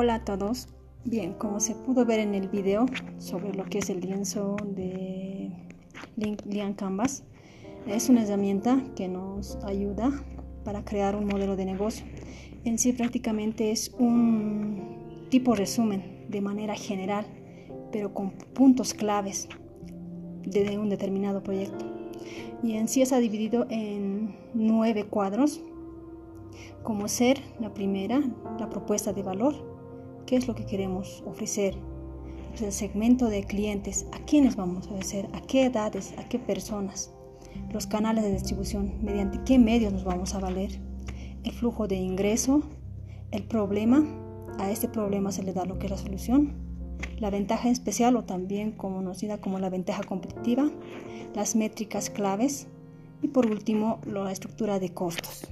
Hola a todos. Bien, como se pudo ver en el video sobre lo que es el lienzo de Lian Canvas, es una herramienta que nos ayuda para crear un modelo de negocio. En sí prácticamente es un tipo resumen de manera general, pero con puntos claves de un determinado proyecto. Y en sí está dividido en nueve cuadros, como ser la primera, la propuesta de valor, qué es lo que queremos ofrecer, el segmento de clientes, a quiénes vamos a ofrecer, a qué edades, a qué personas, los canales de distribución, mediante qué medios nos vamos a valer, el flujo de ingreso, el problema, a este problema se le da lo que es la solución, la ventaja especial o también conocida como la ventaja competitiva, las métricas claves y por último la estructura de costos.